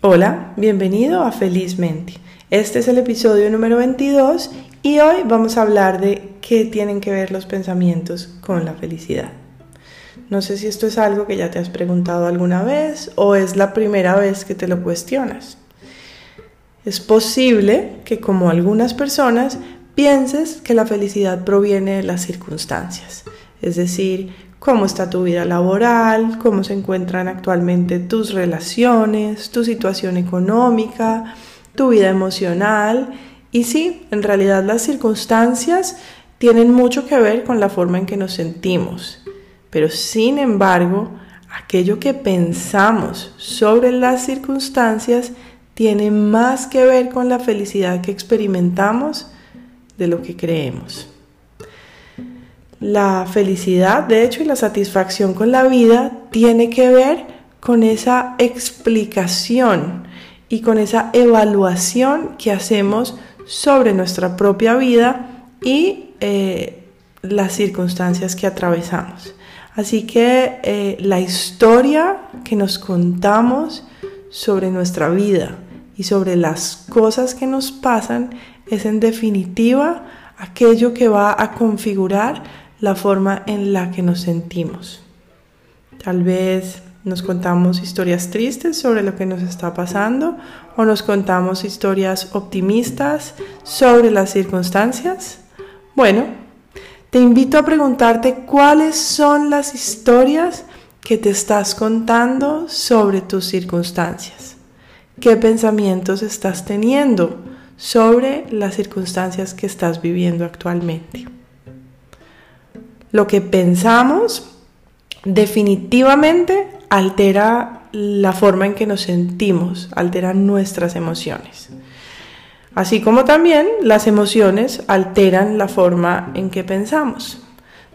Hola, bienvenido a Felizmente. Este es el episodio número 22 y hoy vamos a hablar de qué tienen que ver los pensamientos con la felicidad. No sé si esto es algo que ya te has preguntado alguna vez o es la primera vez que te lo cuestionas. Es posible que como algunas personas pienses que la felicidad proviene de las circunstancias, es decir, cómo está tu vida laboral, cómo se encuentran actualmente tus relaciones, tu situación económica, tu vida emocional. Y sí, en realidad las circunstancias tienen mucho que ver con la forma en que nos sentimos. Pero sin embargo, aquello que pensamos sobre las circunstancias tiene más que ver con la felicidad que experimentamos de lo que creemos. La felicidad, de hecho, y la satisfacción con la vida tiene que ver con esa explicación y con esa evaluación que hacemos sobre nuestra propia vida y eh, las circunstancias que atravesamos. Así que eh, la historia que nos contamos sobre nuestra vida y sobre las cosas que nos pasan es en definitiva aquello que va a configurar la forma en la que nos sentimos. Tal vez nos contamos historias tristes sobre lo que nos está pasando o nos contamos historias optimistas sobre las circunstancias. Bueno, te invito a preguntarte cuáles son las historias que te estás contando sobre tus circunstancias. ¿Qué pensamientos estás teniendo sobre las circunstancias que estás viviendo actualmente? Lo que pensamos definitivamente altera la forma en que nos sentimos, altera nuestras emociones. Así como también las emociones alteran la forma en que pensamos.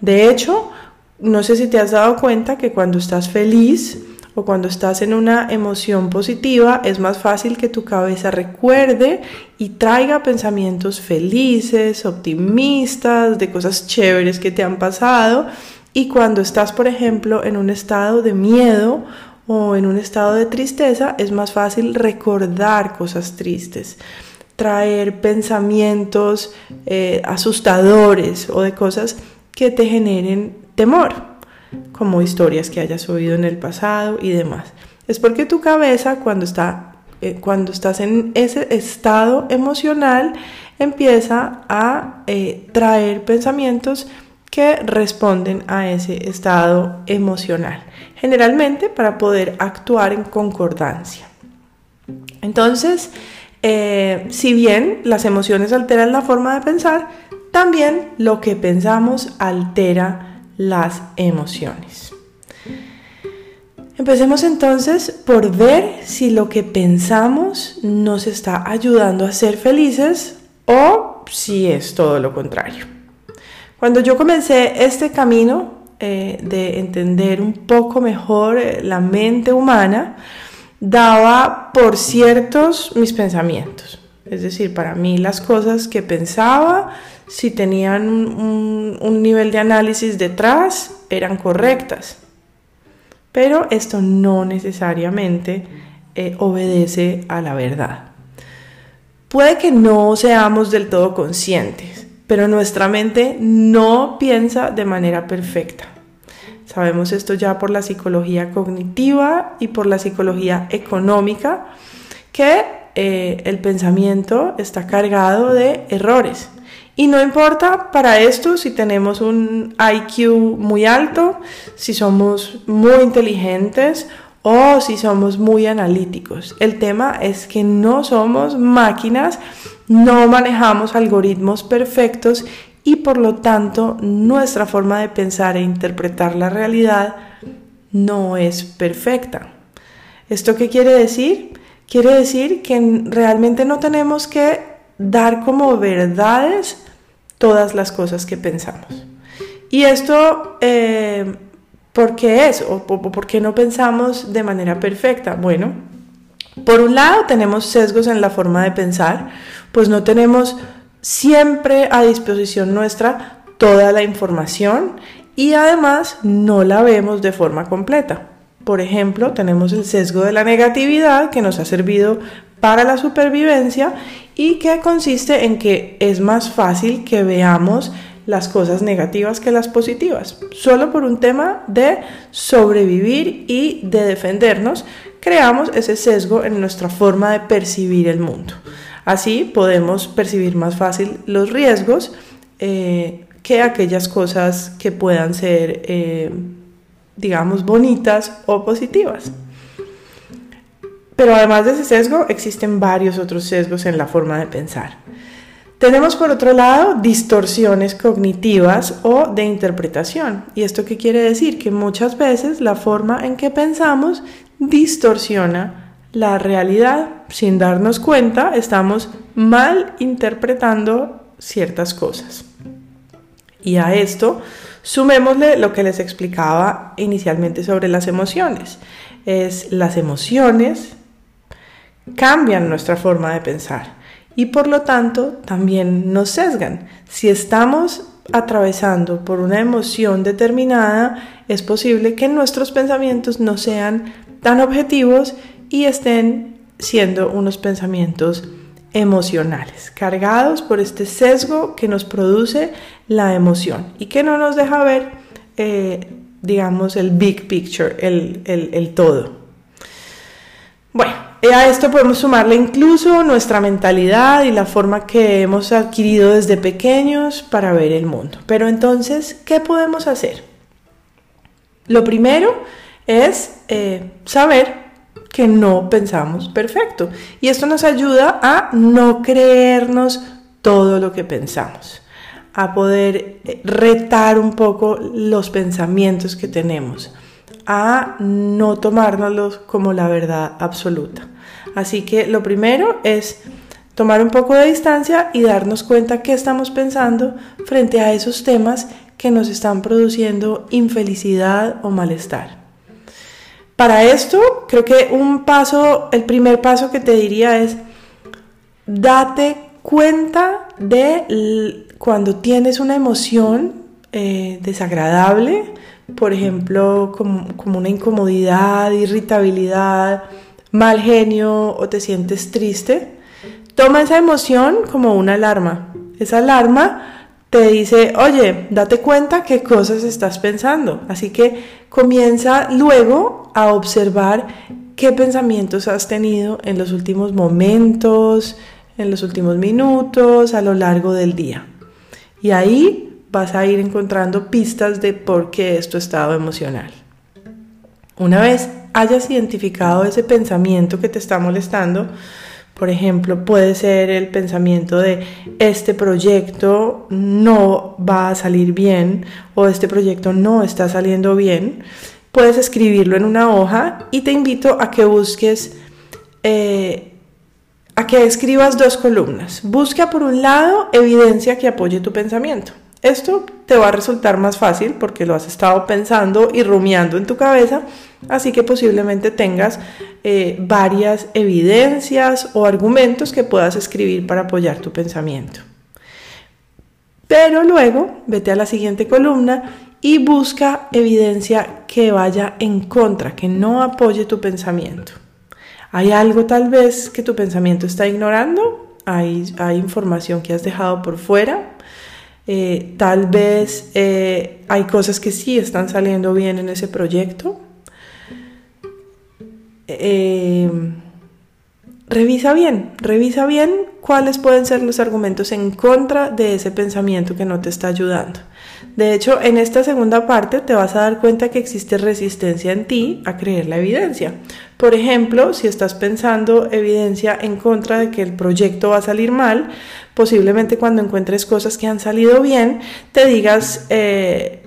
De hecho, no sé si te has dado cuenta que cuando estás feliz o cuando estás en una emoción positiva, es más fácil que tu cabeza recuerde y traiga pensamientos felices, optimistas, de cosas chéveres que te han pasado. Y cuando estás, por ejemplo, en un estado de miedo o en un estado de tristeza, es más fácil recordar cosas tristes traer pensamientos eh, asustadores o de cosas que te generen temor, como historias que hayas oído en el pasado y demás. Es porque tu cabeza cuando está eh, cuando estás en ese estado emocional empieza a eh, traer pensamientos que responden a ese estado emocional, generalmente para poder actuar en concordancia. Entonces, eh, si bien las emociones alteran la forma de pensar, también lo que pensamos altera las emociones. Empecemos entonces por ver si lo que pensamos nos está ayudando a ser felices o si es todo lo contrario. Cuando yo comencé este camino eh, de entender un poco mejor eh, la mente humana, daba por ciertos mis pensamientos. Es decir, para mí las cosas que pensaba, si tenían un, nivel de análisis detrás, eran correctas. Pero esto no necesariamente eh, obedece a la verdad. Puede que no seamos del todo conscientes, pero nuestra mente no piensa de manera perfecta. Sabemos esto ya por la psicología cognitiva y por la psicología económica, que eh, el pensamiento está cargado de errores. Y no importa para esto si tenemos un IQ muy alto, si somos muy inteligentes o si somos muy analíticos. El tema es que no somos máquinas, no manejamos algoritmos perfectos y por lo tanto nuestra forma de pensar e interpretar la realidad no es perfecta. ¿Esto qué quiere decir? Quiere decir que realmente no tenemos que dar como verdades todas las cosas que pensamos. Y esto, eh, ¿por qué es? ¿O por qué no pensamos de manera perfecta? Bueno, por un lado tenemos sesgos en la forma de pensar, pues no tenemos siempre a disposición nuestra toda la información y además no la vemos de forma completa. Por ejemplo, tenemos el sesgo de la negatividad que nos ha servido para la supervivencia y que consiste en que es más fácil que veamos las cosas negativas que las positivas, solo por un tema de sobrevivir y de defendernos, creamos ese sesgo en nuestra forma de percibir el mundo. Así podemos percibir más fácil los riesgos eh, que aquellas cosas que puedan ser, eh, digamos, bonitas o positivas. Pero además de ese sesgo, existen varios otros sesgos en la forma de pensar. Tenemos por otro lado distorsiones cognitivas o de interpretación. ¿Y esto qué quiere decir? Que muchas veces la forma en que pensamos distorsiona la realidad. Sin darnos cuenta, estamos mal interpretando ciertas cosas. Y a esto sumémosle lo que les explicaba inicialmente sobre las emociones. Es las emociones cambian nuestra forma de pensar y por lo tanto también nos sesgan. Si estamos atravesando por una emoción determinada, es posible que nuestros pensamientos no sean tan objetivos y estén siendo unos pensamientos emocionales, cargados por este sesgo que nos produce la emoción y que no nos deja ver, eh, digamos, el big picture, el, el todo. Bueno, a esto podemos sumarle incluso nuestra mentalidad y la forma que hemos adquirido desde pequeños para ver el mundo. Pero entonces, ¿qué podemos hacer? Lo primero es eh, saber que no pensamos perfecto. Y esto nos ayuda a no creernos todo lo que pensamos, a poder eh, retar un poco los pensamientos que tenemos, a no tomárnoslos como la verdad absoluta. Así que lo primero es tomar un poco de distancia y darnos cuenta qué estamos pensando frente a esos temas que nos están produciendo infelicidad o malestar. Para esto, creo que un paso, el primer paso que te diría es, date cuenta de cuando tienes una emoción eh, desagradable, por ejemplo, como una incomodidad, irritabilidad, mal genio o te sientes triste, toma esa emoción como una alarma. Esa alarma te dice, oye, date cuenta qué cosas estás pensando. Así que comienza luego a observar qué pensamientos has tenido en los últimos momentos, en los últimos minutos, a lo largo del día. Y ahí vas a ir encontrando pistas de por qué es tu estado emocional. Una vez hayas identificado ese pensamiento que te está molestando, por ejemplo, puede ser el pensamiento de este proyecto no va a salir bien o este proyecto no está saliendo bien. Puedes escribirlo en una hoja y te invito a que busques, eh, a que escribas dos columnas. Busca por un lado evidencia que apoye tu pensamiento. Esto te va a resultar más fácil porque lo has estado pensando y rumiando en tu cabeza, así que posiblemente tengas eh, varias evidencias o argumentos que puedas escribir para apoyar tu pensamiento. Pero luego vete a la siguiente columna y busca evidencia que vaya en contra, que no apoye tu pensamiento. ¿Hay algo tal vez que tu pensamiento está ignorando? ¿Hay, hay información que has dejado por fuera? Eh, tal vez eh, hay cosas que sí están saliendo bien en ese proyecto. Eh, revisa bien, revisa bien cuáles pueden ser los argumentos en contra de ese pensamiento que no te está ayudando. De hecho, en esta segunda parte te vas a dar cuenta que existe resistencia en ti a creer la evidencia. Por ejemplo, si estás pensando evidencia en contra de que el proyecto va a salir mal, posiblemente cuando encuentres cosas que han salido bien, te digas eh,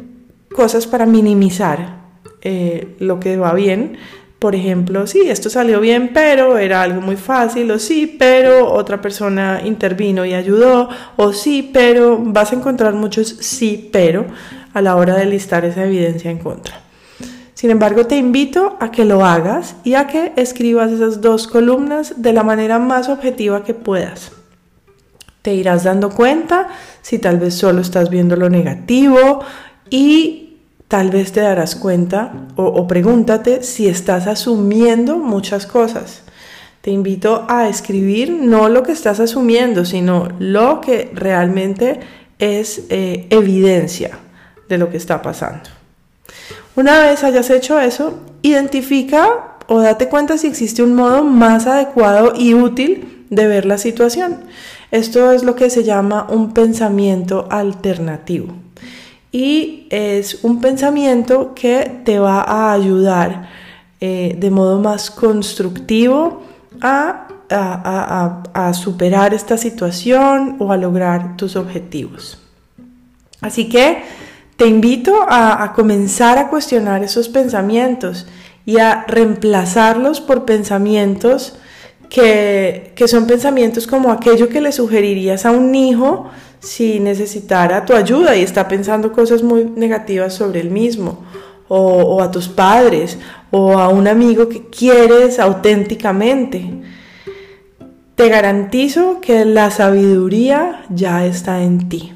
cosas para minimizar eh, lo que va bien por ejemplo, sí, esto salió bien, pero era algo muy fácil, o sí, pero otra persona intervino y ayudó, o sí, pero vas a encontrar muchos sí, pero a la hora de listar esa evidencia en contra. Sin embargo, te invito a que lo hagas y a que escribas esas dos columnas de la manera más objetiva que puedas. Te irás dando cuenta si tal vez solo estás viendo lo negativo y tal vez te darás cuenta o, pregúntate si estás asumiendo muchas cosas. Te invito a escribir no lo que estás asumiendo, sino lo que realmente es eh, evidencia de lo que está pasando. Una vez hayas hecho eso, identifica o date cuenta si existe un modo más adecuado y útil de ver la situación. Esto es lo que se llama un pensamiento alternativo. Y es un pensamiento que te va a ayudar eh, de modo más constructivo a, a, superar esta situación o a lograr tus objetivos. Así que te invito a, comenzar a cuestionar esos pensamientos y a reemplazarlos por pensamientos que, que, son pensamientos como aquello que le sugerirías a un hijo si necesitara tu ayuda y está pensando cosas muy negativas sobre él mismo, o, o a tus padres, o a un amigo que quieres auténticamente. Te garantizo que la sabiduría ya está en ti.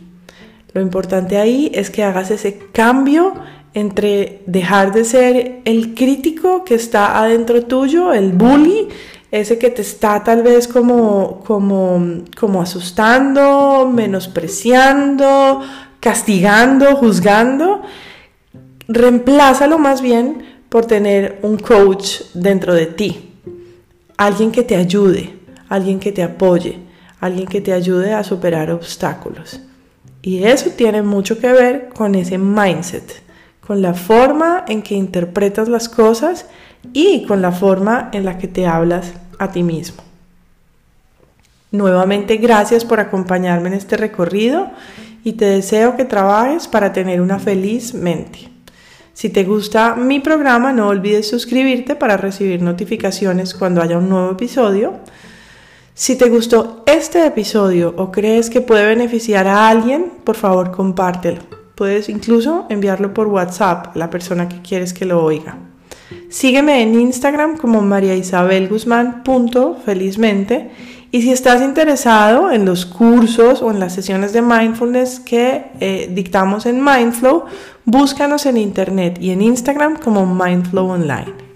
Lo importante ahí es que hagas ese cambio entre dejar de ser el crítico que está adentro tuyo, el bully, ese que te está tal vez como, como, como asustando, menospreciando, castigando, juzgando, reemplázalo más bien por tener un coach dentro de ti, alguien que te ayude, alguien que te apoye, alguien que te ayude a superar obstáculos. Y eso tiene mucho que ver con ese mindset, con la forma en que interpretas las cosas y con la forma en la que te hablas a ti mismo. Nuevamente gracias por acompañarme en este recorrido y te deseo que trabajes para tener una feliz mente. Si te gusta mi programa, no olvides suscribirte para recibir notificaciones cuando haya un nuevo episodio. Si te gustó este episodio o crees que puede beneficiar a alguien, por favor compártelo. Puedes incluso enviarlo por WhatsApp a la persona que quieres que lo oiga. Sígueme en Instagram como María Isabel Guzmán felizmente y si estás interesado en los cursos o en las sesiones de mindfulness que eh, dictamos en Mindflow, búscanos en internet y en Instagram como Mindflow Online.